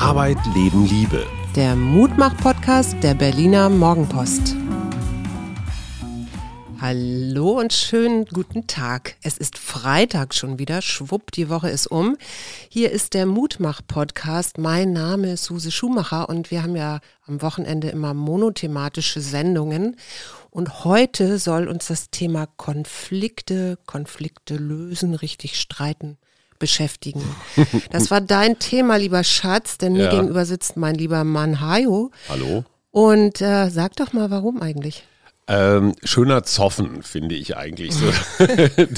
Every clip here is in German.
Arbeit, Leben, Liebe. Der Mutmach-Podcast der Berliner Morgenpost. Hallo und schönen guten Tag. Es ist Freitag schon wieder. Schwupp, die Woche ist um. Hier ist der Mutmach-Podcast. Mein Name ist Suse Schumacher und wir haben ja am Wochenende immer monothematische Sendungen. Und heute soll uns das Thema Konflikte, Konflikte lösen, richtig streiten beschäftigen. Das war dein Thema, lieber Schatz, denn mir Ja. gegenüber sitzt mein lieber Mann Hajo. Hallo? Und äh, sag doch mal, warum eigentlich? Ähm, schöner Zoffen, finde ich eigentlich so.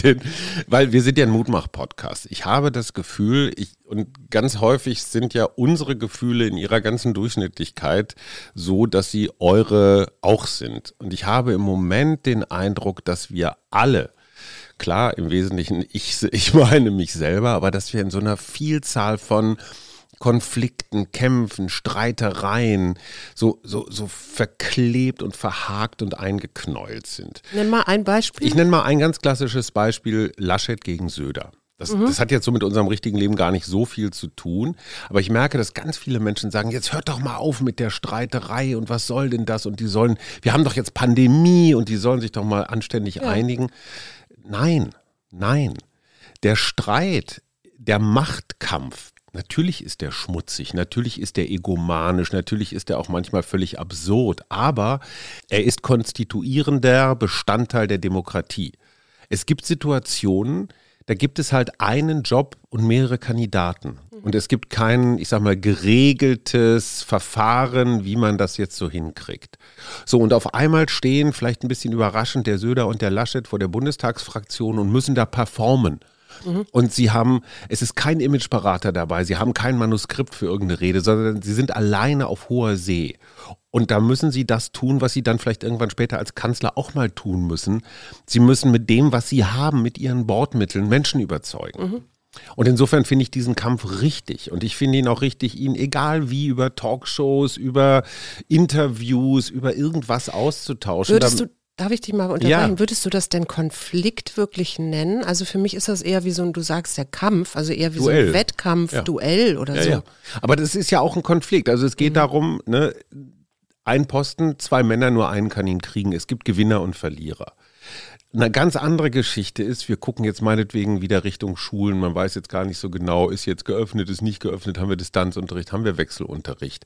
Den, weil wir sind ja ein Mutmach-Podcast. Ich habe das Gefühl, ich, und ganz häufig sind ja unsere Gefühle in ihrer ganzen Durchschnittlichkeit so, dass sie eure auch sind. Und ich habe im Moment den Eindruck, dass wir alle, klar, im Wesentlichen ich, ich meine mich selber, aber dass wir in so einer Vielzahl von Konflikten, Kämpfen, Streitereien so, so, so verklebt und verhakt und eingeknäult sind. Nenn mal ein Beispiel. Ich nenne mal ein ganz klassisches Beispiel, Laschet gegen Söder. Das, das hat jetzt so mit unserem richtigen Leben gar nicht so viel zu tun. Aber ich merke, dass ganz viele Menschen sagen, jetzt hört doch mal auf mit der Streiterei und was soll denn das? Und die sollen, wir haben doch jetzt Pandemie und die sollen sich doch mal anständig einigen. Nein, nein. Der Streit, der Machtkampf, natürlich ist der schmutzig, natürlich ist der egomanisch, natürlich ist er auch manchmal völlig absurd, aber er ist konstituierender Bestandteil der Demokratie. Es gibt Situationen, da gibt es halt einen Job und mehrere Kandidaten. Und es gibt kein, ich sag mal, geregeltes Verfahren, wie man das jetzt so hinkriegt. So, und auf einmal stehen, vielleicht ein bisschen überraschend, der Söder und der Laschet vor der Bundestagsfraktion und müssen da performen. Und sie haben, es ist kein Imageberater dabei, sie haben kein Manuskript für irgendeine Rede, sondern sie sind alleine auf hoher See. Und da müssen sie das tun, was sie dann vielleicht irgendwann später als Kanzler auch mal tun müssen. Sie müssen mit dem, was sie haben, mit ihren Bordmitteln Menschen überzeugen. Und insofern finde ich diesen Kampf richtig. Und ich finde ihn auch richtig, ihn egal wie über Talkshows, über Interviews, über irgendwas auszutauschen. Würdest du, darf ich dich mal unterbrechen, Ja. würdest du das denn Konflikt wirklich nennen? Also für mich ist das eher wie so ein, du sagst der Kampf, also eher wie so Duell. ein Wettkampf, Ja. Duell oder Ja, so. ja. Aber das ist ja auch ein Konflikt. Also es geht darum, ne, ein Posten, zwei Männer, nur einen kann ihn kriegen. Es gibt Gewinner und Verlierer. Eine ganz andere Geschichte ist, wir gucken jetzt meinetwegen wieder Richtung Schulen. Man weiß jetzt gar nicht so genau, ist jetzt geöffnet, ist nicht geöffnet, haben wir Distanzunterricht, haben wir Wechselunterricht.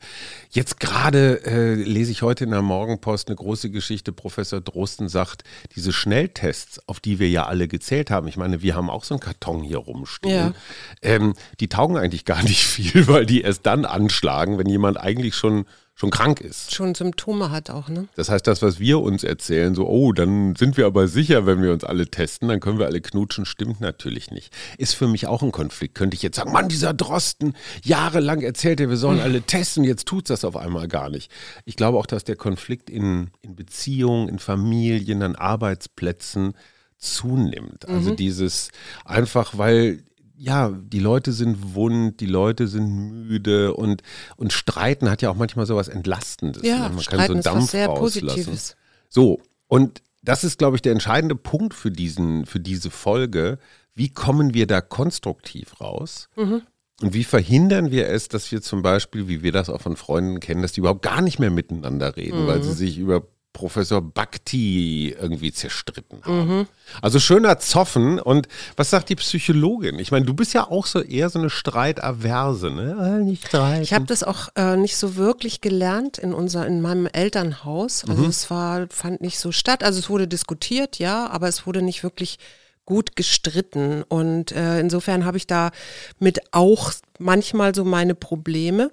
Jetzt gerade äh, lese ich heute in der Morgenpost eine große Geschichte. Professor Drosten sagt, diese Schnelltests, auf die wir ja alle gezählt haben, ich meine, wir haben auch so einen Karton hier rumstehen, Ja. ähm, die taugen eigentlich gar nicht viel, weil die erst dann anschlagen, wenn jemand eigentlich schon, schon krank ist. Schon Symptome hat auch, ne? Das heißt, das, was wir uns erzählen, so, oh, dann sind wir aber sicher, wenn wir uns alle testen, dann können wir alle knutschen, stimmt natürlich nicht. Ist für mich auch ein Konflikt. Könnte ich jetzt sagen, Mann, dieser Drosten, jahrelang erzählt er, wir sollen alle testen, jetzt tut das auf einmal gar nicht. Ich glaube auch, dass der Konflikt in, in Beziehungen, in Familien, an Arbeitsplätzen zunimmt. Also dieses einfach, weil ja, die Leute sind wund, die Leute sind müde und, und Streiten hat ja auch manchmal sowas Entlastendes. Ja, ne? Man Streiten kann ist so was Dampf sehr rauslassen. Positives. So, und das ist, glaube ich, der entscheidende Punkt für, diesen, für diese Folge. Wie kommen wir da konstruktiv raus? Mhm. Und wie verhindern wir es, dass wir zum Beispiel, wie wir das auch von Freunden kennen, dass die überhaupt gar nicht mehr miteinander reden, weil Mhm. sie sich über Professor Bhakti irgendwie zerstritten Mhm. haben. Also schöner Zoffen. Und was sagt die Psychologin? Ich meine, du bist ja auch so eher so eine Streitaverse, ne? Ah, Nicht streiten. Ich habe das auch äh, nicht so wirklich gelernt in unser, in meinem Elternhaus. Also es war, fand nicht so statt. Also es wurde diskutiert, ja, aber es wurde nicht wirklich gut gestritten. Und äh, insofern habe ich da mit auch manchmal so meine Probleme.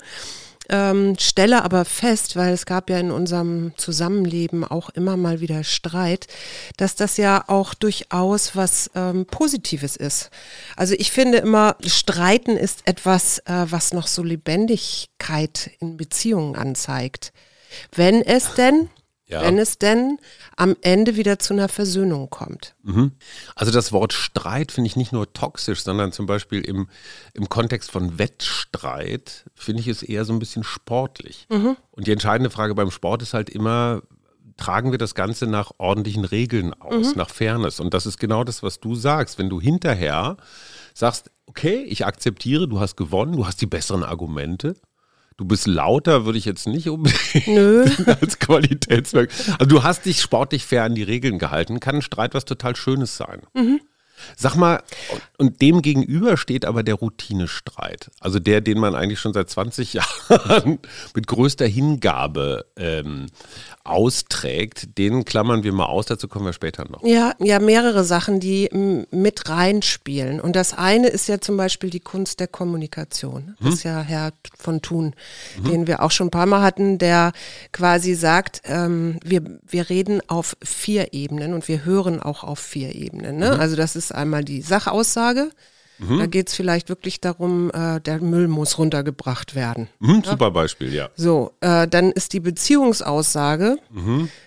Ähm, stelle aber fest, weil es gab ja in unserem Zusammenleben auch immer mal wieder Streit, dass das ja auch durchaus was ähm, Positives ist. Also ich finde immer, Streiten ist etwas, äh, was noch so Lebendigkeit in Beziehungen anzeigt. Wenn es denn Ja. wenn es denn am Ende wieder zu einer Versöhnung kommt. Mhm. Also das Wort Streit finde ich nicht nur toxisch, sondern zum Beispiel im, im Kontext von Wettstreit finde ich es eher so ein bisschen sportlich. Und die entscheidende Frage beim Sport ist halt immer, tragen wir das Ganze nach ordentlichen Regeln aus, nach Fairness. Und das ist genau das, was du sagst. Wenn du hinterher sagst, okay, ich akzeptiere, du hast gewonnen, du hast die besseren Argumente. Du bist lauter, würde ich jetzt nicht unbedingt Nö. als Qualitätsmerk. Also du hast dich sportlich fair an die Regeln gehalten. Kann ein Streit was total Schönes sein. Sag mal, und dem gegenüber steht aber der Routinestreit. Also der, den man eigentlich schon seit 20 Jahren mit größter Hingabe ähm, austrägt. Den klammern wir mal aus, dazu kommen wir später noch. Ja, ja, mehrere Sachen, die mit reinspielen. Und das eine ist ja zum Beispiel die Kunst der Kommunikation. Das ist ja Herr von Thun, den wir auch schon ein paar Mal hatten, der quasi sagt, ähm, wir, wir reden auf vier Ebenen und wir hören auch auf vier Ebenen. Ne? Also das ist einmal die Sachaussage. Da geht es vielleicht wirklich darum, äh, der Müll muss runtergebracht werden. Mhm, super Beispiel, ja. So, äh, dann ist die Beziehungsaussage.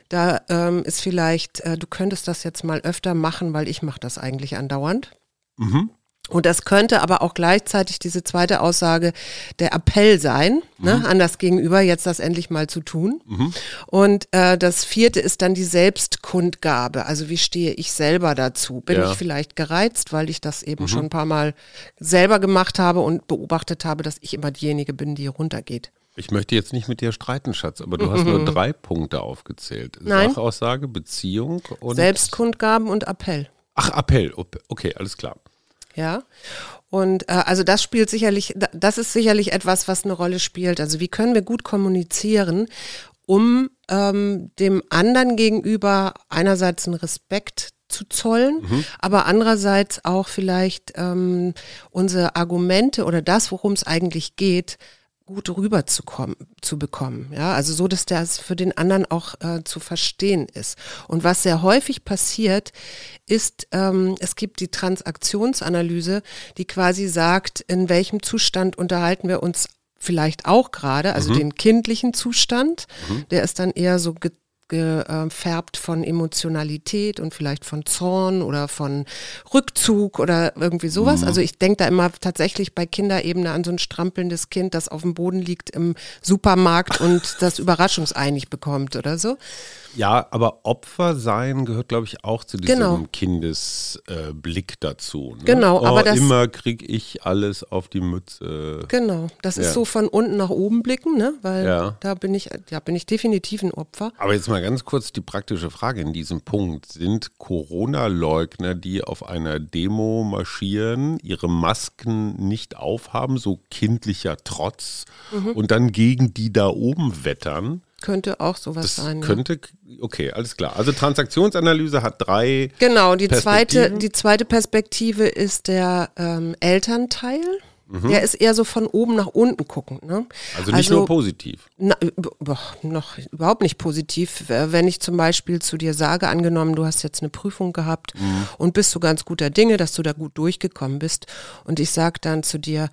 Da ähm, ist vielleicht, äh, du könntest das jetzt mal öfter machen, weil ich mache das eigentlich andauernd. Und das könnte aber auch gleichzeitig diese zweite Aussage der Appell sein, ne, an das Gegenüber, jetzt das endlich mal zu tun. Und äh, das vierte ist dann die Selbstkundgabe. Also wie stehe ich selber dazu? Bin Ja. ich vielleicht gereizt, weil ich das eben schon ein paar Mal selber gemacht habe und beobachtet habe, dass ich immer diejenige bin, die runtergeht. Ich möchte jetzt nicht mit dir streiten, Schatz, aber du hast nur drei Punkte aufgezählt. Nein. Sachaussage, Beziehung und... Selbstkundgaben und Appell. Ach, Appell. Okay, alles klar. Ja. Und äh, also das spielt sicherlich, da- das ist sicherlich etwas, was eine Rolle spielt. Also wie können wir gut kommunizieren, um ähm, dem anderen gegenüber einerseits einen Respekt zu zollen, aber andererseits auch vielleicht ähm, unsere Argumente oder das, worum es eigentlich geht, gut rüberzukommen, zu bekommen. Ja, also so, dass das für den anderen auch äh, zu verstehen ist. Und was sehr häufig passiert, ist, ähm, es gibt die Transaktionsanalyse, die quasi sagt, in welchem Zustand unterhalten wir uns vielleicht auch gerade, also den kindlichen Zustand, der ist dann eher so gefärbt von Emotionalität und vielleicht von Zorn oder von Rückzug oder irgendwie sowas. Also ich denke da immer tatsächlich bei Kinderebene an so ein strampelndes Kind, das auf dem Boden liegt im Supermarkt und das Überraschungsei nicht bekommt oder so. Ja, aber Opfer sein gehört, glaube ich, auch zu diesem Genau. Kindesblick äh, dazu. Ne? Genau, oh, aber das- immer krieg ich alles auf die Mütze. Genau, das Ja. ist so von unten nach oben blicken, ne? Weil Ja. da bin ich, ja, bin ich definitiv ein Opfer. Aber jetzt mal ganz kurz die praktische Frage in diesem Punkt. Sind Corona-Leugner, die auf einer Demo marschieren, ihre Masken nicht aufhaben, so kindlicher Trotz, Mhm. und dann gegen die da oben wettern? Könnte auch sowas Das sein. könnte, okay, alles klar. Also Transaktionsanalyse hat drei. Genau, die zweite, die zweite Perspektive ist der ähm, Elternteil. Der ist eher so von oben nach unten guckend. Ne? Mhm. Also nicht nur positiv. Na, boah, noch überhaupt nicht positiv. Äh, Wenn ich zum Beispiel zu dir sage, angenommen, du hast jetzt eine Prüfung gehabt und bist du ganz guter Dinge, dass du da gut durchgekommen bist. Und ich sage dann zu dir,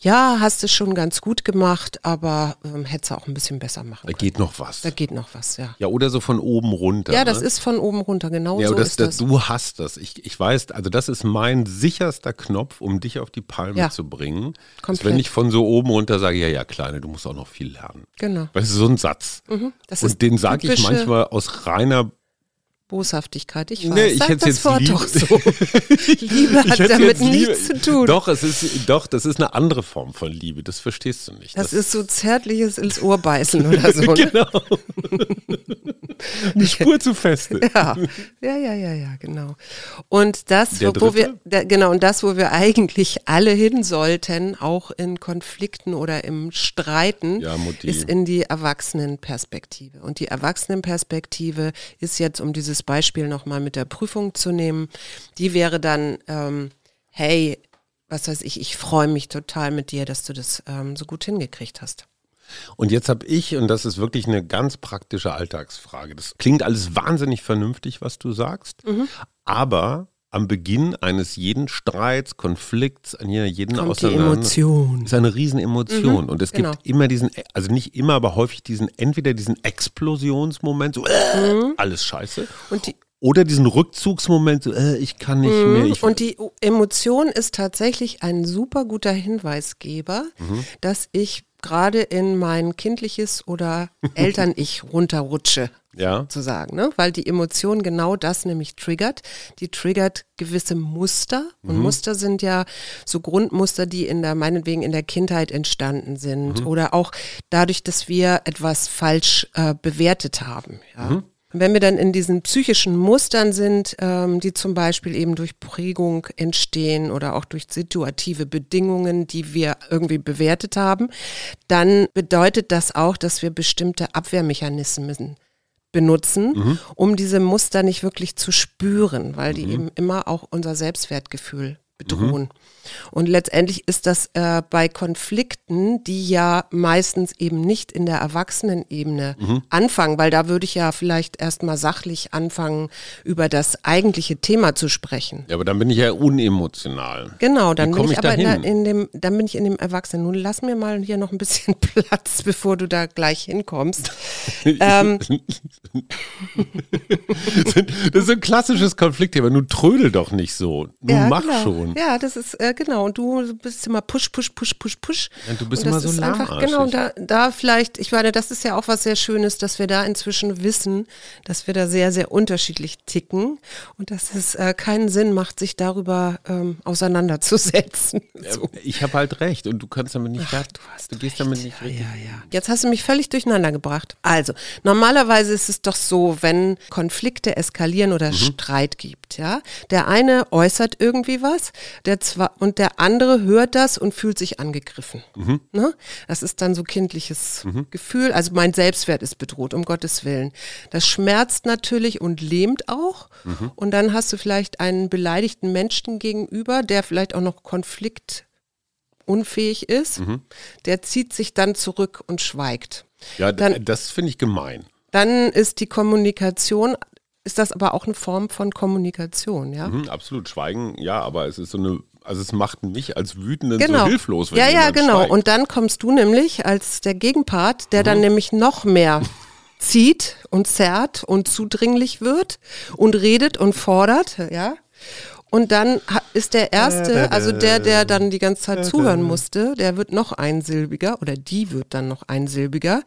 ja, hast du schon ganz gut gemacht, aber ähm, hättest du auch ein bisschen besser machen Da können. geht noch was. Da geht noch was, ja. Ja, oder so von oben runter. Ja, das ne? ist von oben runter, genau Ja, so das, ist das, das. du hast das. Ich, ich weiß, also das ist mein sicherster Knopf, um dich auf die Palme Ja. zu bringen. Ist, Komplett. wenn ich von so oben runter sage, ja, ja, Kleine, du musst auch noch viel lernen. Genau. Weil das ist so ein Satz. Das Und ist den sage ich manchmal aus reiner Boshaftigkeit. Ich weiß. Nee, ich Sag das jetzt Wort Liebe- doch so. Liebe hat damit nichts zu tun. Doch, es ist, doch, das ist eine andere Form von Liebe. Das verstehst du nicht. Das, ist so zärtliches ins Ohr beißen oder so. Ne? genau. eine Spur zu feste. Ja, ja, ja, ja, ja, genau. Und das, Der wo wir, da, genau, und das, wo wir eigentlich alle hin sollten, auch in Konflikten oder im Streiten, Ja, ist in die Erwachsenenperspektive. Und die Erwachsenenperspektive ist jetzt, um dieses Beispiel nochmal mit der Prüfung zu nehmen, die wäre dann, ähm, hey, was weiß ich, ich freue mich total mit dir, dass du das ähm, so gut hingekriegt hast. Und jetzt habe ich, und das ist wirklich eine ganz praktische Alltagsfrage, das klingt alles wahnsinnig vernünftig, was du sagst, mhm. aber am Beginn eines jeden Streits, Konflikts, an jeden Kommt die Emotion. ist eine Riesenemotion. Mhm, und es genau. gibt immer diesen, also nicht immer, aber häufig diesen, entweder diesen Explosionsmoment, so äh, mhm. alles scheiße. Und die, oder diesen Rückzugsmoment, so, äh, ich kann nicht mhm. mehr. Ich und die Emotion ist tatsächlich ein super guter Hinweisgeber, mhm. dass ich gerade in mein kindliches oder Eltern-Ich runterrutsche. Ja. Zu sagen, ne? weil die Emotion genau das nämlich triggert. Die triggert gewisse Muster. Und mhm. Muster sind ja so Grundmuster, die in der, meinetwegen in der Kindheit entstanden sind. Mhm. Oder auch dadurch, dass wir etwas falsch äh, bewertet haben. Ja. Mhm. Wenn wir dann in diesen psychischen Mustern sind, ähm, die zum Beispiel eben durch Prägung entstehen oder auch durch situative Bedingungen, die wir irgendwie bewertet haben, dann bedeutet das auch, dass wir bestimmte Abwehrmechanismen benutzen, mhm. um diese Muster nicht wirklich zu spüren, weil die mhm. eben immer auch unser Selbstwertgefühl bedrohen. Mhm. Und letztendlich ist das äh, bei Konflikten, die ja meistens eben nicht in der Erwachsenenebene mhm. anfangen, weil da würde ich ja vielleicht erstmal sachlich anfangen, über das eigentliche Thema zu sprechen. Ja, aber dann bin ich ja unemotional. Genau, dann bin ich, ich aber in, der, in, dem, dann bin ich in dem Erwachsenen. Nun lass mir mal hier noch ein bisschen Platz, bevor du da gleich hinkommst. ähm. das ist ein klassisches Konfliktthema. Nun trödel doch nicht so. Nun ja, mach genau. schon. Ja, das ist äh, genau. Und du bist immer push, push, push, push, push. Ja, du bist immer so einfach, Genau, da, da vielleicht, ich meine, das ist ja auch was sehr Schönes, dass wir da inzwischen wissen, dass wir da sehr, sehr unterschiedlich ticken und dass es äh, keinen Sinn macht, sich darüber ähm, auseinanderzusetzen. so. Ich habe halt recht und du kannst damit nicht, Ach, du, hast du gehst damit nicht richtig. Ja, ja. Jetzt hast du mich völlig durcheinander gebracht. Also, normalerweise ist es doch so, wenn Konflikte eskalieren oder mhm. Streit gibt, ja, der eine äußert irgendwie was, der zwar und der andere hört das und fühlt sich angegriffen. Mhm. Ne? Das ist dann so kindliches mhm. Gefühl. Also mein Selbstwert ist bedroht, um Gottes Willen. Das schmerzt natürlich und lähmt auch. Mhm. Und dann hast du vielleicht einen beleidigten Menschen gegenüber, der vielleicht auch noch konfliktunfähig ist. Mhm. Der zieht sich dann zurück und schweigt. Ja, dann, das finde ich gemein. Dann ist die Kommunikation ist das aber auch eine Form von Kommunikation, ja? Mhm, absolut. Schweigen, ja, aber es ist so eine also es macht mich als Wütenden genau. so hilflos. Wenn ja, ja, genau. Schweigt. Und dann kommst du nämlich als der Gegenpart, der mhm. dann nämlich noch mehr zieht und zerrt und zudringlich wird und redet und fordert, ja. Und dann ist der Erste, also der, der dann die ganze Zeit zuhören musste, der wird noch einsilbiger oder die wird dann noch einsilbiger,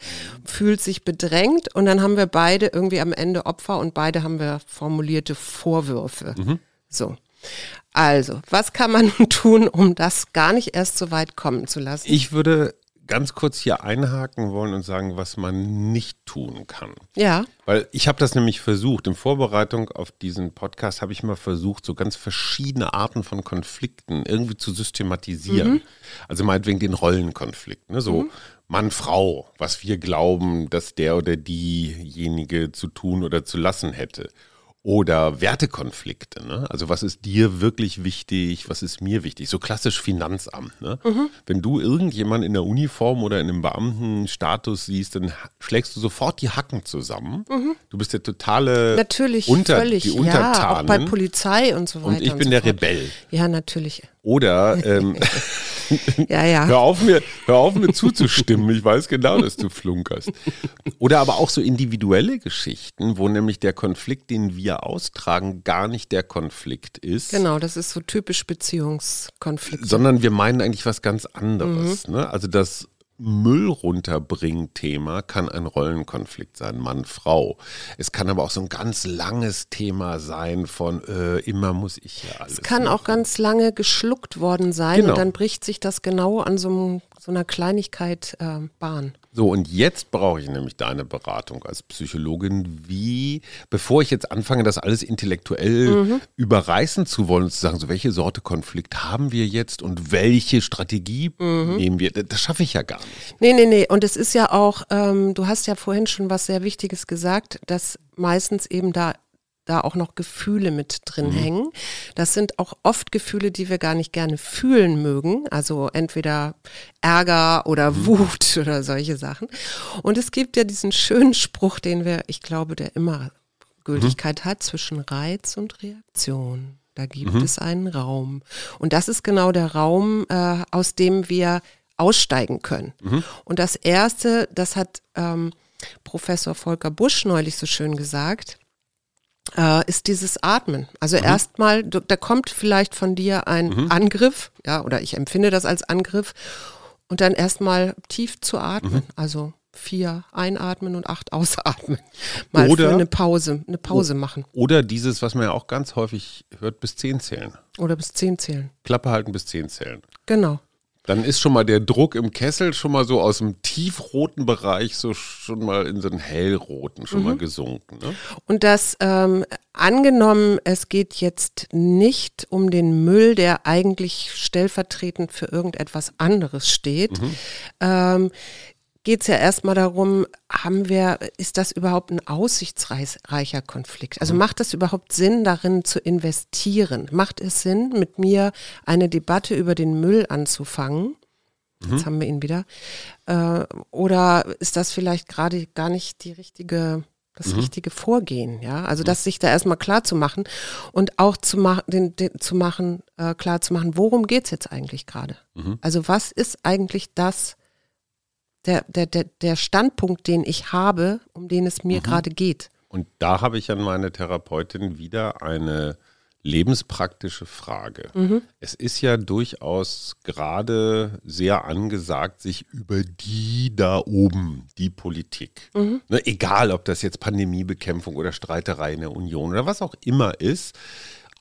fühlt sich bedrängt und dann haben wir beide irgendwie am Ende Opfer und beide haben wir formulierte Vorwürfe. Mhm. So. Also, was kann man tun, um das gar nicht erst so weit kommen zu lassen? Ich würde ganz kurz hier einhaken wollen und sagen, was man nicht tun kann. Ja. Weil ich habe das nämlich versucht. In Vorbereitung auf diesen Podcast habe ich mal versucht, so ganz verschiedene Arten von Konflikten irgendwie zu systematisieren. Mhm. Also meinetwegen den Rollenkonflikt. Ne? So mhm. Mann, Frau, was wir glauben, dass der oder diejenige zu tun oder zu lassen hätte. Oder Wertekonflikte, ne? Also was ist dir wirklich wichtig, was ist mir wichtig? So klassisch Finanzamt, ne? Mhm. Wenn du irgendjemanden in der Uniform oder in einem Beamtenstatus siehst, dann schlägst du sofort die Hacken zusammen. Mhm. Du bist der totale natürlich, unter, völlig, die Untertanen. Ja, auch bei Polizei und so weiter. Und ich bin und so der fort. Rebell. Ja, natürlich. Oder ähm, ja, ja. hör, auf mir, hör auf mir zuzustimmen. Ich weiß genau, dass du flunkerst. Oder aber auch so individuelle Geschichten, wo nämlich der Konflikt, den wir austragen, gar nicht der Konflikt ist. Genau, das ist so typisch Beziehungskonflikt. Sondern wir meinen eigentlich was ganz anderes. Mhm. Ne? Also das Müll runterbringen Thema kann ein Rollenkonflikt sein, Mann, Frau. Es kann aber auch so ein ganz langes Thema sein von äh, immer muss ich ja alles. Es kann machen. auch ganz lange geschluckt worden sein genau. und dann bricht sich das genau an so, so einer Kleinigkeit äh, Bahn. So, und jetzt brauche ich nämlich deine Beratung als Psychologin, wie, bevor ich jetzt anfange, das alles intellektuell mhm. überreißen zu wollen, zu sagen, so welche Sorte Konflikt haben wir jetzt und welche Strategie mhm. nehmen wir, das schaffe ich ja gar nicht. Nee, nee, nee. Und es ist ja auch, ähm, du hast ja vorhin schon was sehr Wichtiges gesagt, dass meistens eben da da auch noch Gefühle mit drin mhm. hängen. Das sind auch oft Gefühle, die wir gar nicht gerne fühlen mögen. Also entweder Ärger oder mhm. Wut oder solche Sachen. Und es gibt ja diesen schönen Spruch, den wir, ich glaube, der immer Gültigkeit mhm. hat zwischen Reiz und Reaktion. Da gibt mhm. es einen Raum. Und das ist genau der Raum, äh, aus dem wir aussteigen können. Mhm. Und das Erste, das hat ähm, Professor Volker Busch neulich so schön gesagt, äh, ist dieses Atmen. Also mhm. erstmal, da kommt vielleicht von dir ein mhm. Angriff, ja, oder ich empfinde das als Angriff, und dann erstmal tief zu atmen. Mhm. Also vier einatmen und acht ausatmen. Mal oder, für eine Pause, eine Pause machen. Oder dieses, was man ja auch ganz häufig hört, bis zehn zählen. Oder bis zehn zählen. Klappe halten bis zehn zählen. Genau dann ist schon mal der Druck im Kessel schon mal so aus dem tiefroten Bereich so schon mal in so einen hellroten schon mhm. mal gesunken. Ne? Und das ähm, angenommen, es geht jetzt nicht um den Müll, der eigentlich stellvertretend für irgendetwas anderes steht. Mhm. Ähm, geht es ja erstmal darum, haben wir, ist das überhaupt ein aussichtsreicher Konflikt? Also mhm. macht es überhaupt Sinn, darin zu investieren? Macht es Sinn, mit mir eine Debatte über den Müll anzufangen? Jetzt mhm. haben wir ihn wieder. Äh, oder ist das vielleicht gerade gar nicht die richtige, das mhm. richtige Vorgehen? Ja, also das sich da erstmal klar zu machen und auch zu machen, den, den, zu machen, äh, klar zu machen, worum geht es jetzt eigentlich gerade? Mhm. Also was ist eigentlich das, der, der, der, der Standpunkt, den ich habe, um den es mir mhm. gerade geht. Und da habe ich an meine Therapeutin wieder eine lebenspraktische Frage. Mhm. Es ist ja durchaus gerade sehr angesagt, sich über die da oben, die Politik, mhm. ne, egal ob das jetzt Pandemiebekämpfung oder Streiterei in der Union oder was auch immer ist,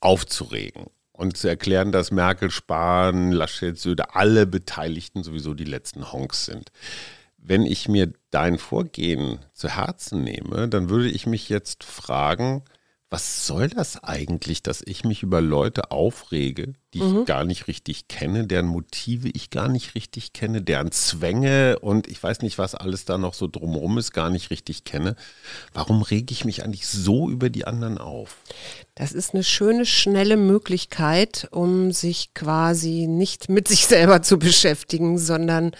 aufzuregen und zu erklären, dass Merkel, Spahn, Laschet, Söder, alle Beteiligten sowieso die letzten Honks sind. Wenn ich mir dein Vorgehen zu Herzen nehme, dann würde ich mich jetzt fragen, was soll das eigentlich, dass ich mich über Leute aufrege, die mhm. ich gar nicht richtig kenne, deren Motive ich gar nicht richtig kenne, deren Zwänge und ich weiß nicht, was alles da noch so drumherum ist, gar nicht richtig kenne. Warum rege ich mich eigentlich so über die anderen auf? Das ist eine schöne, schnelle Möglichkeit, um sich quasi nicht mit sich selber zu beschäftigen, sondern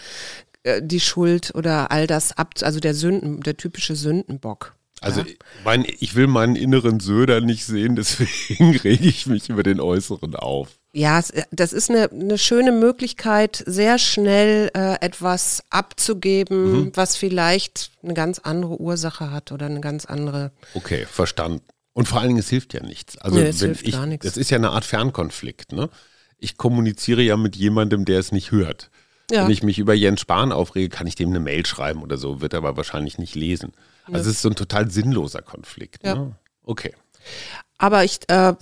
die Schuld oder all das ab, also der Sünden, der typische Sündenbock. Also ja. mein, ich will meinen inneren Söder nicht sehen, deswegen rege ich mich über den äußeren auf. Ja, das ist eine, eine schöne Möglichkeit, sehr schnell äh, etwas abzugeben, mhm. was vielleicht eine ganz andere Ursache hat oder eine ganz andere. Okay, verstanden. Und vor allen Dingen, es hilft ja nichts. Also nee, es hilft ich, gar nichts. Das ist ja eine Art Fernkonflikt. Ne? Ich kommuniziere ja mit jemandem, der es nicht hört. Ja. Wenn ich mich über Jens Spahn aufrege, kann ich dem eine Mail schreiben oder so, wird er aber wahrscheinlich nicht lesen. Also es ist so ein total sinnloser Konflikt. Ja. Ne? Okay. Aber ich, äh,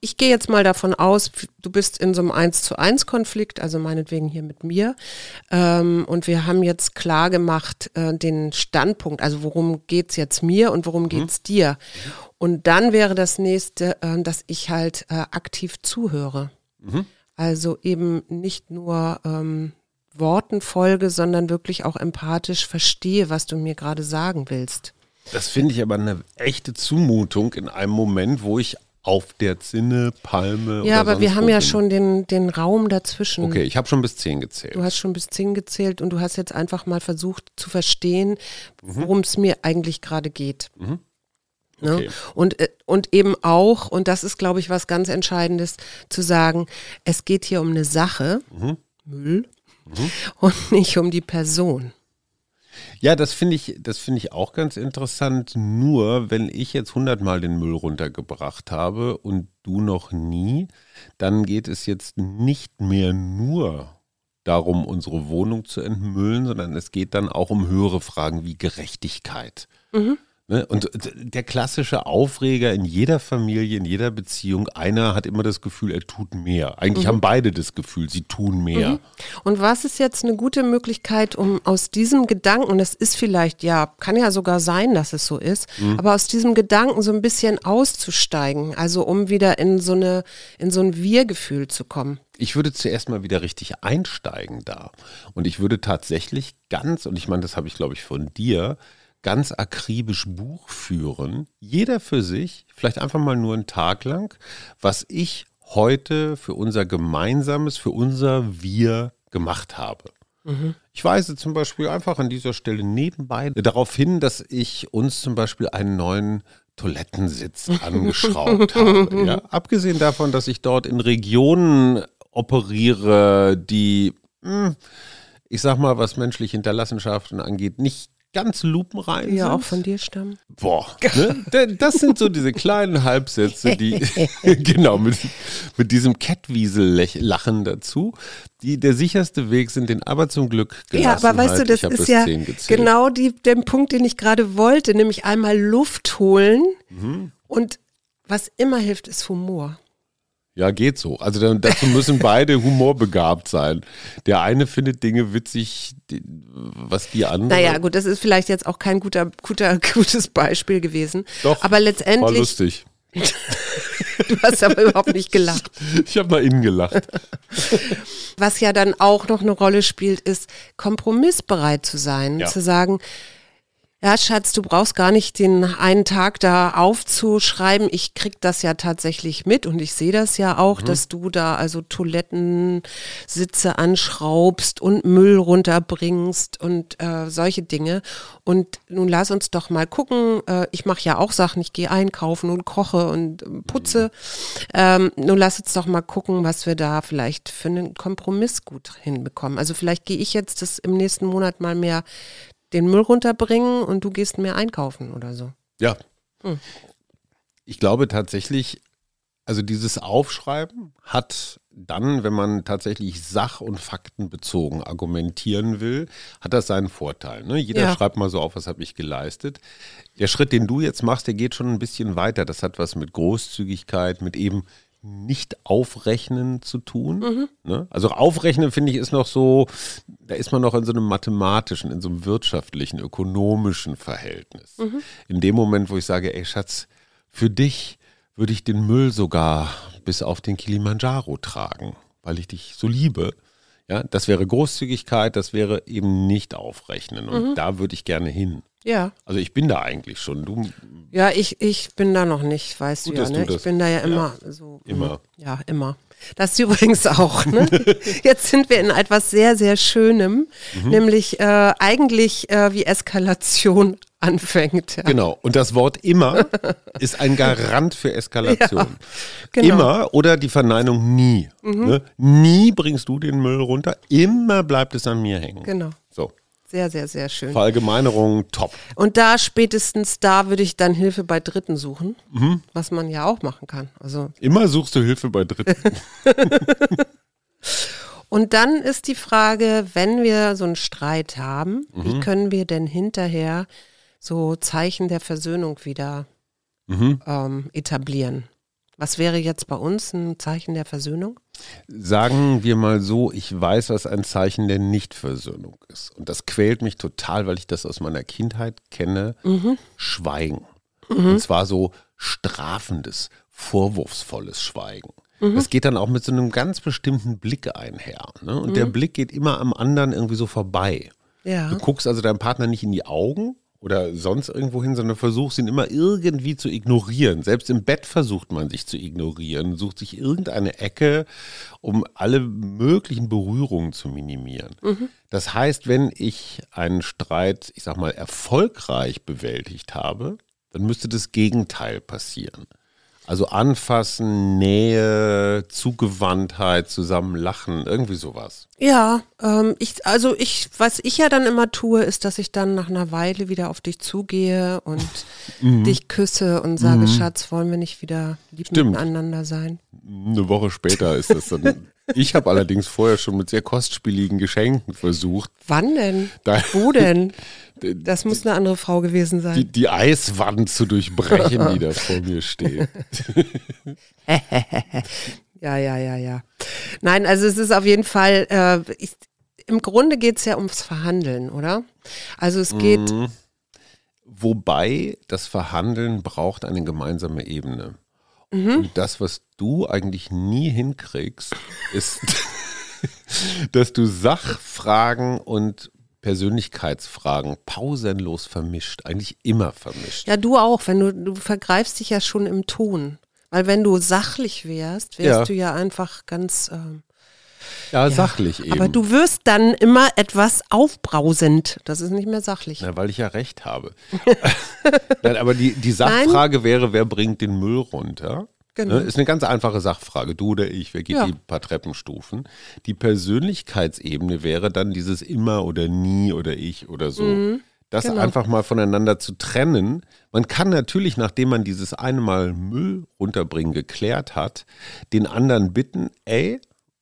ich gehe jetzt mal davon aus, du bist in so einem 1 zu 1 Konflikt, also meinetwegen hier mit mir. Ähm, und wir haben jetzt klar gemacht, äh, den Standpunkt, also worum geht es jetzt mir und worum geht es mhm. dir. Und dann wäre das nächste, äh, dass ich halt äh, aktiv zuhöre. Mhm. Also eben nicht nur ähm, Worten folge, sondern wirklich auch empathisch verstehe, was du mir gerade sagen willst. Das finde ich aber eine echte Zumutung in einem Moment, wo ich auf der Zinne, Palme. Ja, aber wir haben ja schon den, den Raum dazwischen. Okay, ich habe schon bis zehn gezählt. Du hast schon bis zehn gezählt und du hast jetzt einfach mal versucht zu verstehen, mhm. worum es mir eigentlich gerade geht. Mhm. Ne? Okay. Und, äh, und eben auch, und das ist, glaube ich, was ganz Entscheidendes, zu sagen, es geht hier um eine Sache, mhm. Müll, mhm. und nicht um die Person. Ja, das finde ich, das finde ich auch ganz interessant. Nur wenn ich jetzt hundertmal den Müll runtergebracht habe und du noch nie, dann geht es jetzt nicht mehr nur darum, unsere Wohnung zu entmüllen, sondern es geht dann auch um höhere Fragen wie Gerechtigkeit. Mhm. Ne? Und der klassische Aufreger in jeder Familie, in jeder Beziehung, einer hat immer das Gefühl, er tut mehr. Eigentlich mhm. haben beide das Gefühl, sie tun mehr. Mhm. Und was ist jetzt eine gute Möglichkeit, um aus diesem Gedanken, und es ist vielleicht, ja, kann ja sogar sein, dass es so ist, mhm. aber aus diesem Gedanken so ein bisschen auszusteigen, also um wieder in so eine, in so ein Wir-Gefühl zu kommen? Ich würde zuerst mal wieder richtig einsteigen da. Und ich würde tatsächlich ganz, und ich meine, das habe ich, glaube ich, von dir, ganz akribisch Buch führen, jeder für sich, vielleicht einfach mal nur einen Tag lang, was ich heute für unser gemeinsames, für unser Wir gemacht habe. Mhm. Ich weise zum Beispiel einfach an dieser Stelle nebenbei darauf hin, dass ich uns zum Beispiel einen neuen Toilettensitz angeschraubt habe. Ja? Abgesehen davon, dass ich dort in Regionen operiere, die, hm, ich sag mal, was menschliche Hinterlassenschaften angeht, nicht ganz lupenrein ja, sind. auch von dir stammen. Boah, ne? das sind so diese kleinen Halbsätze, die, genau, mit, mit diesem Kettwiesel-Lachen dazu, die der sicherste Weg sind, den aber zum Glück Ja, aber weißt du, das ist ja genau die, der Punkt, den ich gerade wollte, nämlich einmal Luft holen mhm. und was immer hilft, ist Humor. Ja, geht so. Also dann, dazu müssen beide humorbegabt sein. Der eine findet Dinge witzig, die, was die andere. Naja, gut, das ist vielleicht jetzt auch kein guter, guter, gutes Beispiel gewesen. Doch, aber letztendlich. War lustig. du hast aber überhaupt nicht gelacht. Ich habe mal innen gelacht. Was ja dann auch noch eine Rolle spielt, ist kompromissbereit zu sein, ja. zu sagen, ja, Schatz, du brauchst gar nicht den einen Tag da aufzuschreiben. Ich krieg das ja tatsächlich mit und ich sehe das ja auch, mhm. dass du da also Toilettensitze anschraubst und Müll runterbringst und äh, solche Dinge. Und nun lass uns doch mal gucken. Äh, ich mache ja auch Sachen. Ich gehe einkaufen und koche und äh, putze. Ähm, nun lass uns doch mal gucken, was wir da vielleicht für einen Kompromiss gut hinbekommen. Also vielleicht gehe ich jetzt das im nächsten Monat mal mehr den Müll runterbringen und du gehst mehr einkaufen oder so. Ja. Hm. Ich glaube tatsächlich, also dieses Aufschreiben hat dann, wenn man tatsächlich sach- und faktenbezogen argumentieren will, hat das seinen Vorteil. Ne? Jeder ja. schreibt mal so auf, was habe ich geleistet. Der Schritt, den du jetzt machst, der geht schon ein bisschen weiter. Das hat was mit Großzügigkeit, mit eben nicht aufrechnen zu tun. Mhm. Ne? Also aufrechnen finde ich ist noch so, da ist man noch in so einem mathematischen, in so einem wirtschaftlichen, ökonomischen Verhältnis. Mhm. In dem Moment, wo ich sage, ey Schatz, für dich würde ich den Müll sogar bis auf den Kilimanjaro tragen, weil ich dich so liebe. Ja, das wäre Großzügigkeit, das wäre eben nicht aufrechnen. Und mhm. da würde ich gerne hin. Ja. Also ich bin da eigentlich schon. Du, ja, ich, ich bin da noch nicht, weißt Gut, du ja. Ne? Ich bin da ja immer ja. so. Immer. Ja, immer. Das übrigens auch. Ne? Jetzt sind wir in etwas sehr, sehr Schönem, mhm. nämlich äh, eigentlich äh, wie Eskalation anfängt. Ja. Genau. Und das Wort immer ist ein Garant für Eskalation. Ja, genau. Immer oder die Verneinung nie. Mhm. Ne? Nie bringst du den Müll runter, immer bleibt es an mir hängen. Genau. So. Sehr, sehr, sehr schön. Verallgemeinerung top. Und da spätestens da würde ich dann Hilfe bei Dritten suchen, mhm. was man ja auch machen kann. Also Immer suchst du Hilfe bei Dritten. Und dann ist die Frage, wenn wir so einen Streit haben, mhm. wie können wir denn hinterher so Zeichen der Versöhnung wieder mhm. ähm, etablieren? Was wäre jetzt bei uns ein Zeichen der Versöhnung? Sagen wir mal so, ich weiß, was ein Zeichen der Nichtversöhnung ist. Und das quält mich total, weil ich das aus meiner Kindheit kenne. Mhm. Schweigen. Mhm. Und zwar so strafendes, vorwurfsvolles Schweigen. Mhm. Das geht dann auch mit so einem ganz bestimmten Blick einher. Ne? Und der mhm. Blick geht immer am anderen irgendwie so vorbei. Ja. Du guckst also deinem Partner nicht in die Augen, oder sonst irgendwo hin, sondern versuchst ihn immer irgendwie zu ignorieren. Selbst im Bett versucht man sich zu ignorieren, sucht sich irgendeine Ecke, um alle möglichen Berührungen zu minimieren. Mhm. Das heißt, wenn ich einen Streit, ich sag mal, erfolgreich bewältigt habe, dann müsste das Gegenteil passieren. Also anfassen, Nähe, Zugewandtheit, zusammen lachen, irgendwie sowas. Ja, ähm, ich, also ich, was ich ja dann immer tue, ist, dass ich dann nach einer Weile wieder auf dich zugehe und mhm. dich küsse und sage, mhm. Schatz, wollen wir nicht wieder lieb Stimmt. miteinander sein? Eine Woche später ist das dann. ich habe allerdings vorher schon mit sehr kostspieligen Geschenken versucht. Wann denn? Da, Wo denn? Das muss eine andere Frau gewesen sein. Die, die Eiswand zu durchbrechen, die da vor mir steht. ja, ja, ja, ja. Nein, also es ist auf jeden Fall, äh, ich, im Grunde geht es ja ums Verhandeln, oder? Also es geht. Mhm. Wobei das Verhandeln braucht eine gemeinsame Ebene. Mhm. Und das, was du eigentlich nie hinkriegst, ist, dass du Sachfragen und Persönlichkeitsfragen pausenlos vermischt, eigentlich immer vermischt. Ja, du auch, wenn du, du vergreifst dich ja schon im Ton. Weil wenn du sachlich wärst, wärst Ja. du ja einfach ganz. Ähm, Ja, sachlich eben. aber du wirst dann immer etwas aufbrausend. Das ist nicht mehr sachlich. Na, weil ich ja recht habe. Nein, aber die, die Sachfrage wäre, wer bringt den Müll runter? Genau. Ne, ist eine ganz einfache Sachfrage. Du oder ich, wer geht Ja. die paar Treppenstufen? Die Persönlichkeitsebene wäre dann dieses immer oder nie oder ich oder so. Mhm. das genau. einfach mal voneinander zu trennen. Man kann natürlich, nachdem man dieses eine Mal Müll runterbringen geklärt hat, den anderen bitten, ey,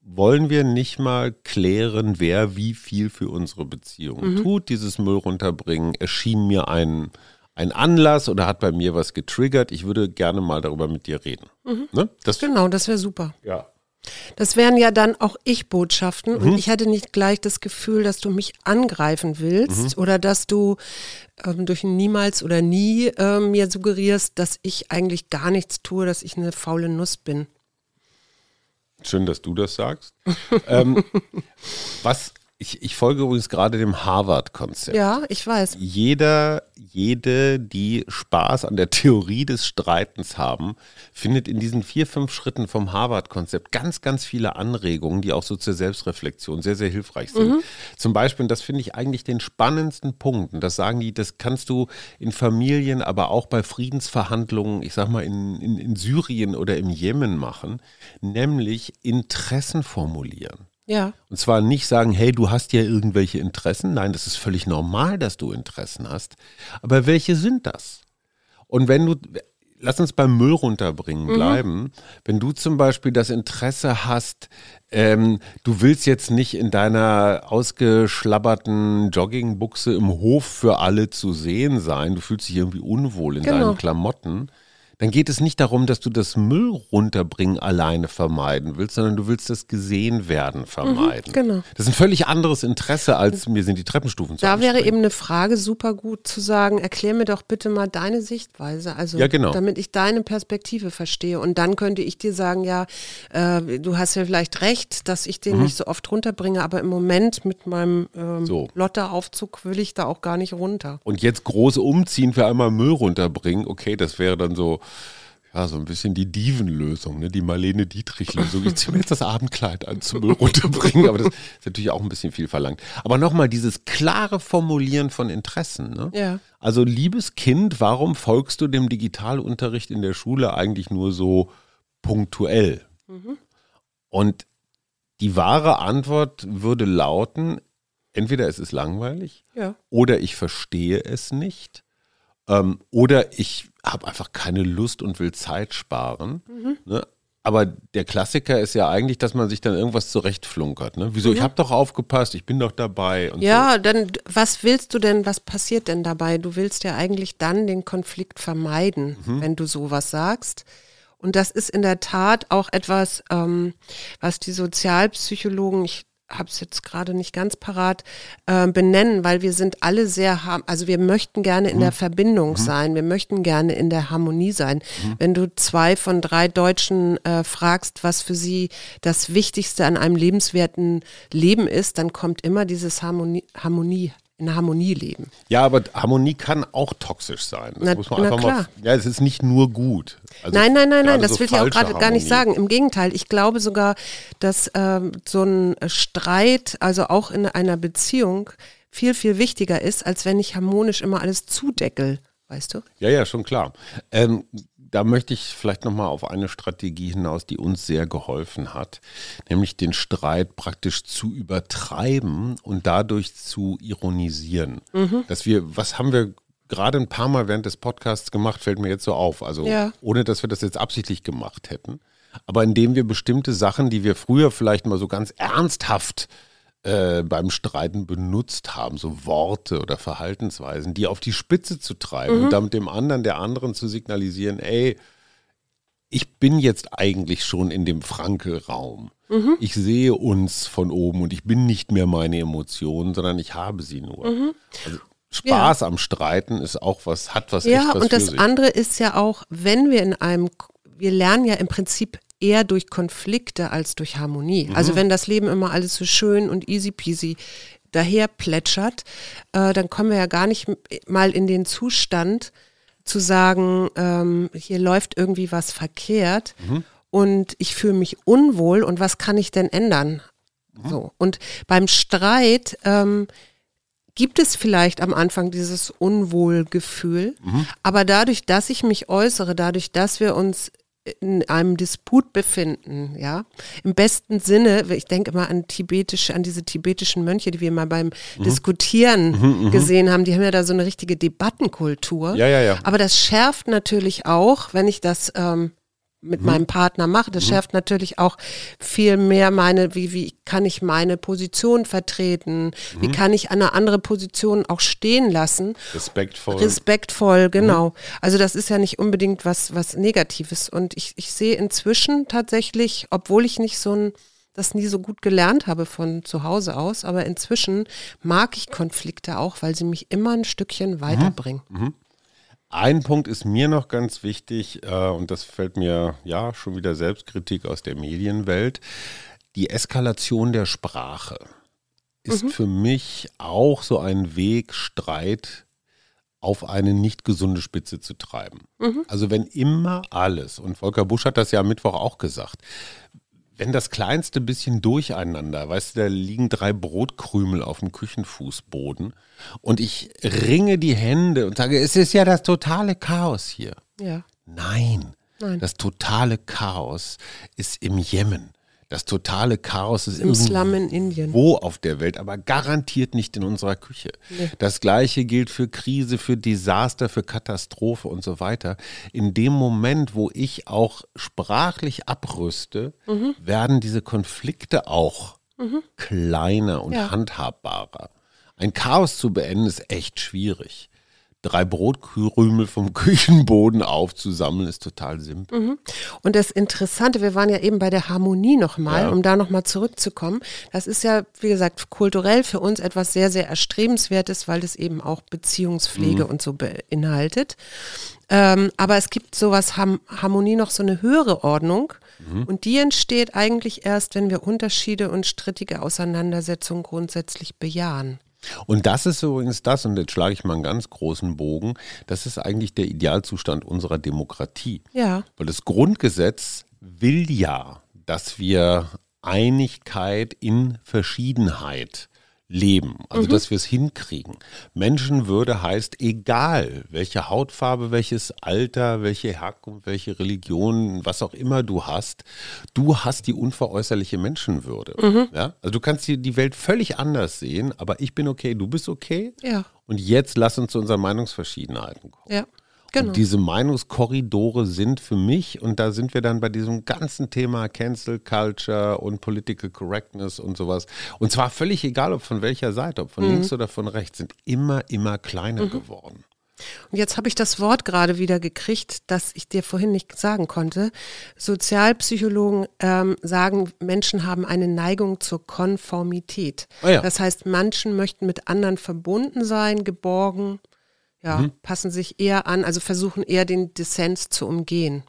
wollen wir nicht mal klären, wer wie viel für unsere Beziehung Mhm. tut? Dieses Müll runterbringen erschien mir ein, ein Anlass oder hat bei mir was getriggert. Ich würde gerne mal darüber mit dir reden. Ne? Das, Genau, das wäre super. ja. Das wären ja dann auch Ich-Botschaften Mhm. und ich hätte nicht gleich das Gefühl, dass du mich angreifen willst Mhm. oder dass du ähm, durch ein Niemals oder Nie ähm, mir suggerierst, dass ich eigentlich gar nichts tue, dass ich eine faule Nuss bin. Schön, dass du das sagst. ähm, was, ich, ich folge übrigens gerade dem Harvard-Konzept. Ja, ich weiß. Jeder, jede, die Spaß an der Theorie des Streitens haben, findet in diesen vier, fünf Schritten vom Harvard-Konzept ganz, ganz viele Anregungen, die auch so zur Selbstreflexion sehr, sehr hilfreich sind. Zum Beispiel, und das finde ich eigentlich den spannendsten Punkt, und das sagen die, das kannst du in Familien, aber auch bei Friedensverhandlungen, ich sag mal in, in, in Syrien oder im Jemen machen, nämlich Interessen formulieren. Ja. Und zwar nicht sagen, hey, du hast ja irgendwelche Interessen. Nein, das ist völlig normal, dass du Interessen hast. Aber welche sind das? Und wenn du, lass uns beim Müll runterbringen bleiben. Wenn du zum Beispiel das Interesse hast, ähm, du willst jetzt nicht in deiner ausgeschlabberten Joggingbuchse im Hof für alle zu sehen sein, du fühlst dich irgendwie unwohl in Genau. deinen Klamotten, dann geht es nicht darum, dass du das Müll runterbringen alleine vermeiden willst, sondern du willst das gesehen werden vermeiden. genau. Das ist ein völlig anderes Interesse, als mir sind die Treppenstufen zu Da wäre eben eine Frage super gut zu sagen, erklär mir doch bitte mal deine Sichtweise, also Ja, genau. damit ich deine Perspektive verstehe. Und dann könnte ich dir sagen, ja, äh, du hast ja vielleicht recht, dass ich Mhm. den nicht so oft runterbringe, aber im Moment mit meinem ähm, So. Lotteraufzug will ich da auch gar nicht runter. Und jetzt große Umziehen für einmal Müll runterbringen, okay, das wäre dann so, ja, so ein bisschen die Diven-Lösung, ne? die Marlene Dietrich-Lösung. Ich ziehe mir jetzt das Abendkleid an zum Müll runterbringen, aber das ist natürlich auch ein bisschen viel verlangt. Aber nochmal, dieses klare Formulieren von Interessen. Ne? Ja. Also, liebes Kind, warum folgst du dem Digitalunterricht in der Schule eigentlich nur so punktuell? Und die wahre Antwort würde lauten, entweder es ist langweilig Ja. oder ich verstehe es nicht ähm, oder ich habe einfach keine Lust und will Zeit sparen. Ne? Aber der Klassiker ist ja eigentlich, dass man sich dann irgendwas zurechtflunkert. Ne? Wieso, ich habe doch aufgepasst, ich bin doch dabei. Und so. Ja, dann was willst du denn, was passiert denn dabei? Du willst ja eigentlich dann den Konflikt vermeiden, Mhm. wenn du sowas sagst. Und das ist in der Tat auch etwas, ähm, was die Sozialpsychologen, ich habe es jetzt gerade nicht ganz parat, äh, benennen, weil wir sind alle sehr, also wir möchten gerne Mhm. in der Verbindung sein, wir möchten gerne in der Harmonie sein. Wenn du zwei von drei Deutschen äh, fragst, was für sie das Wichtigste an einem lebenswerten Leben ist, dann kommt immer dieses Harmonie, Harmonie in Harmonie leben. Ja, aber Harmonie kann auch toxisch sein. Das Na- muss man einfach mal. klar. Ja, es ist nicht nur gut. Also nein, nein, nein, nein, das so will ich auch gerade gar nicht sagen. Im Gegenteil, ich glaube sogar, dass ähm, so ein Streit, also auch in einer Beziehung, viel, viel wichtiger ist, als wenn ich harmonisch immer alles zudeckel, weißt du? Ja, ja, schon klar. Ähm, da möchte ich vielleicht nochmal auf eine Strategie hinaus, die uns sehr geholfen hat, nämlich den Streit praktisch zu übertreiben und dadurch zu ironisieren. Mhm. Dass wir, was haben wir gerade ein paar Mal während des Podcasts gemacht, fällt mir jetzt so auf. Also Ja. ohne, dass wir das jetzt absichtlich gemacht hätten. Aber indem wir bestimmte Sachen, die wir früher vielleicht mal so ganz ernsthaft äh, beim Streiten benutzt haben, so Worte oder Verhaltensweisen, die auf die Spitze zu treiben und damit dem anderen, der anderen zu signalisieren, ey, ich bin jetzt eigentlich schon in dem Frankel-Raum. Ich sehe uns von oben und ich bin nicht mehr meine Emotionen, sondern ich habe sie nur. Also Spaß am Streiten ist auch was, hat was echt Ja, was und das sich. andere ist ja auch, wenn wir in einem, wir lernen ja im Prinzip eher durch Konflikte als durch Harmonie. Also Mhm. wenn das Leben immer alles so schön und easy peasy, daher plätschert, äh, dann kommen wir ja gar nicht mal in den Zustand zu sagen, ähm, hier läuft irgendwie was verkehrt mhm. und ich fühle mich unwohl und was kann ich denn ändern? Mhm. So. Und beim Streit ähm, gibt es vielleicht am Anfang dieses Unwohlgefühl, mhm. aber dadurch, dass ich mich äußere, dadurch, dass wir uns in einem Disput befinden, ja, im besten Sinne, ich denke mal an tibetische, an diese tibetischen Mönche, die wir mal beim mhm. Diskutieren mhm, mhm, gesehen haben, die haben ja da so eine richtige Debattenkultur. Ja, ja, ja. Aber das schärft natürlich auch, wenn ich das ähm, mit mhm. meinem Partner mache. Das mhm. schärft natürlich auch viel mehr meine, wie, wie kann ich meine Position vertreten? Mhm. Wie kann ich eine andere Position auch stehen lassen? Respektvoll. Respektvoll, genau. Mhm. Also das ist ja nicht unbedingt was, was Negatives. Und ich, ich sehe inzwischen tatsächlich, obwohl ich nicht so ein das nie so gut gelernt habe von zu Hause aus, aber inzwischen mag ich Konflikte auch, weil sie mich immer ein Stückchen mhm. weiterbringen. Mhm. Ein Punkt ist mir noch ganz wichtig äh, und das fällt mir ja schon wieder Selbstkritik aus der Medienwelt. Die Eskalation der Sprache ist mhm. für mich auch so ein Weg, Streit auf eine nicht gesunde Spitze zu treiben. Mhm. Also wenn immer alles, und Volker Busch hat das ja am Mittwoch auch gesagt, wenn das kleinste bisschen durcheinander, weißt du, da liegen drei Brotkrümel auf dem Küchenfußboden und ich ringe die Hände und sage, es ist ja das totale Chaos hier. Ja. Nein, Nein. das totale Chaos ist im Jemen. Das totale Chaos ist im Slum in Indien. Wo auf der Welt, aber garantiert nicht in unserer Küche. Nee. Das gleiche gilt für Krise, für Desaster, für Katastrophe und so weiter. In dem Moment, wo ich auch sprachlich abrüste, mhm. werden diese Konflikte auch mhm. kleiner und ja. handhabbarer. Ein Chaos zu beenden ist echt schwierig drei Brotkrümel vom Küchenboden aufzusammeln, ist total simpel. Mhm. Und das Interessante, wir waren ja eben bei der Harmonie nochmal, ja. um da nochmal zurückzukommen. Das ist ja, wie gesagt, kulturell für uns etwas sehr, sehr Erstrebenswertes, weil es eben auch Beziehungspflege mhm. und so beinhaltet. Ähm, aber es gibt sowas, Ham Harmonie noch so eine höhere Ordnung. Mhm. Und die entsteht eigentlich erst, wenn wir Unterschiede und strittige Auseinandersetzungen grundsätzlich bejahen. Und das ist übrigens das, und jetzt schlage ich mal einen ganz großen Bogen, das ist eigentlich der Idealzustand unserer Demokratie. Ja. Weil das Grundgesetz will ja, dass wir Einigkeit in Verschiedenheit leben, also mhm. dass wir es hinkriegen. Menschenwürde heißt, egal welche Hautfarbe, welches Alter, welche Herkunft, welche Religion, was auch immer du hast, du hast die unveräußerliche Menschenwürde. Mhm. Ja? Also du kannst die, die Welt völlig anders sehen, aber ich bin okay, du bist okay. Ja. Und jetzt lass uns zu unseren Meinungsverschiedenheiten kommen. Ja. Genau. Und diese Meinungskorridore sind für mich, und da sind wir dann bei diesem ganzen Thema Cancel Culture und Political Correctness und sowas. Und zwar völlig egal, ob von welcher Seite, ob von mhm. links oder von rechts, sind immer, immer kleiner mhm. geworden. Und jetzt habe ich das Wort gerade wieder gekriegt, das ich dir vorhin nicht sagen konnte. Sozialpsychologen ähm, sagen, Menschen haben eine Neigung zur Konformität. Oh ja. Das heißt, Menschen möchten mit anderen verbunden sein, geborgen ja, mhm. passen sich eher an, also versuchen eher den Dissens zu umgehen.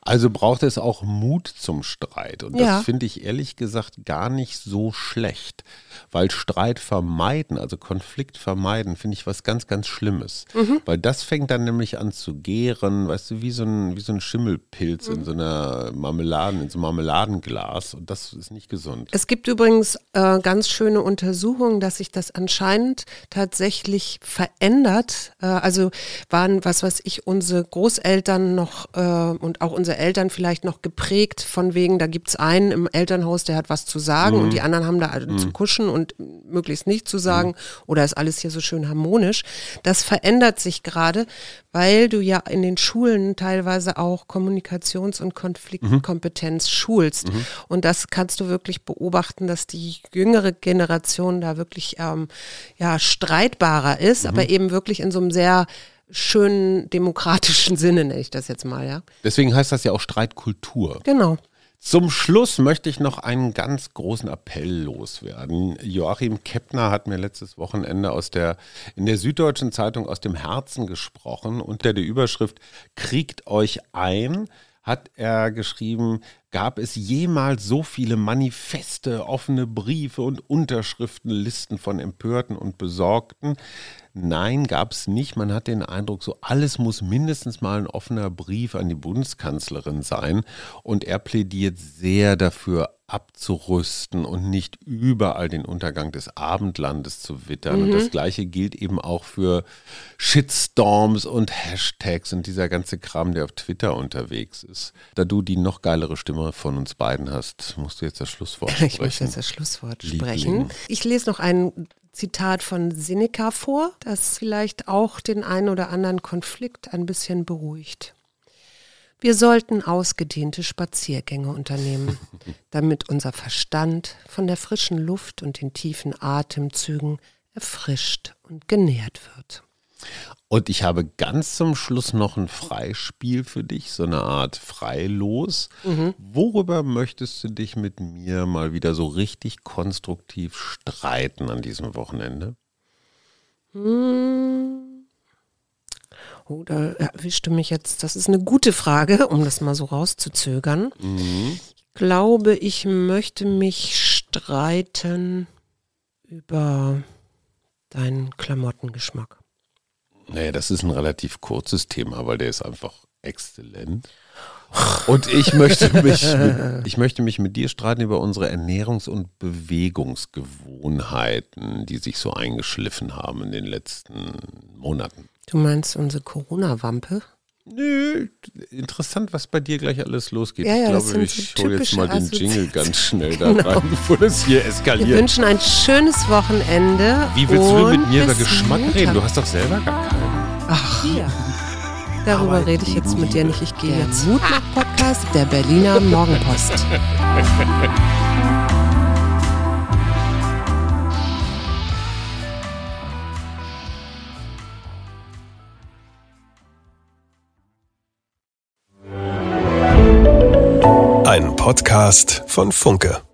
Also braucht es auch Mut zum Streit. Und ja. das finde ich ehrlich gesagt gar nicht so schlecht. Weil Streit vermeiden, also Konflikt vermeiden, finde ich was ganz, ganz Schlimmes. Mhm. Weil das fängt dann nämlich an zu gären, weißt du, wie so ein, wie so ein Schimmelpilz mhm. in so einer Marmeladen, in so einem Marmeladenglas. Und das ist nicht gesund. Es gibt übrigens äh, ganz schöne Untersuchungen, dass sich das anscheinend tatsächlich verändert. Äh, also waren, was weiß ich, unsere Großeltern noch äh, und auch auch unsere Eltern vielleicht noch geprägt von wegen, da gibt es einen im Elternhaus, der hat was zu sagen mhm. und die anderen haben da mhm. zu kuschen und möglichst nicht zu sagen mhm. oder ist alles hier so schön harmonisch. Das verändert sich gerade, weil du ja in den Schulen teilweise auch Kommunikations- und Konfliktkompetenz mhm. schulst. Mhm. Und das kannst du wirklich beobachten, dass die jüngere Generation da wirklich ähm, ja, streitbarer ist, aber mhm. eben wirklich in so einem sehr schönen demokratischen Sinne, nenne ich das jetzt mal, ja. Deswegen heißt das ja auch Streitkultur. Genau. Zum Schluss möchte ich noch einen ganz großen Appell loswerden. Joachim Keppner hat mir letztes Wochenende aus der, in der Süddeutschen Zeitung aus dem Herzen gesprochen unter der Überschrift Kriegt euch ein hat er geschrieben, gab es jemals so viele Manifeste, offene Briefe und Unterschriftenlisten von Empörten und Besorgten? Nein, gab es nicht. Man hat den Eindruck, so alles muss mindestens mal ein offener Brief an die Bundeskanzlerin sein. Und er plädiert sehr dafür, abzurüsten und nicht überall den Untergang des Abendlandes zu wittern. Mhm. Und das Gleiche gilt eben auch für Shitstorms und Hashtags und dieser ganze Kram, der auf Twitter unterwegs ist. Da du die noch geilere Stimme von uns beiden hast, musst du jetzt das Schlusswort sprechen. Ich muss jetzt das Schlusswort Liebling. sprechen. Ich lese noch ein Zitat von Seneca vor, das vielleicht auch den einen oder anderen Konflikt ein bisschen beruhigt. Wir sollten ausgedehnte Spaziergänge unternehmen, damit unser Verstand von der frischen Luft und den tiefen Atemzügen erfrischt und genährt wird. Und ich habe ganz zum Schluss noch ein Freispiel für dich, so eine Art Freilos. Mhm. Worüber möchtest du dich mit mir mal wieder so richtig konstruktiv streiten an diesem Wochenende? Hm. Oh, da erwischte mich jetzt. Das ist eine gute Frage, um das mal so rauszuzögern. Mhm. Ich glaube, ich möchte mich streiten über deinen Klamottengeschmack. Naja, das ist ein relativ kurzes Thema, weil der ist einfach exzellent. Und ich möchte mich, mit, ich möchte mich mit dir streiten über unsere Ernährungs- und Bewegungsgewohnheiten, die sich so eingeschliffen haben in den letzten Monaten. Du meinst unsere Corona-Wampe? Nö, interessant, was bei dir gleich alles losgeht. Ja, ja, ich glaube, ich hole jetzt mal den Jingle ganz schnell da genau. rein, bevor das hier eskaliert. Wir wünschen ein schönes Wochenende. Wie willst du mit mir über Geschmack Montag. reden? Du hast doch selber gar keinen. Ach, ja. Darüber rede ich jetzt mit dir nicht. Ich gehe jetzt. Mutmach-Podcast der Berliner Morgenpost. Podcast von Funke.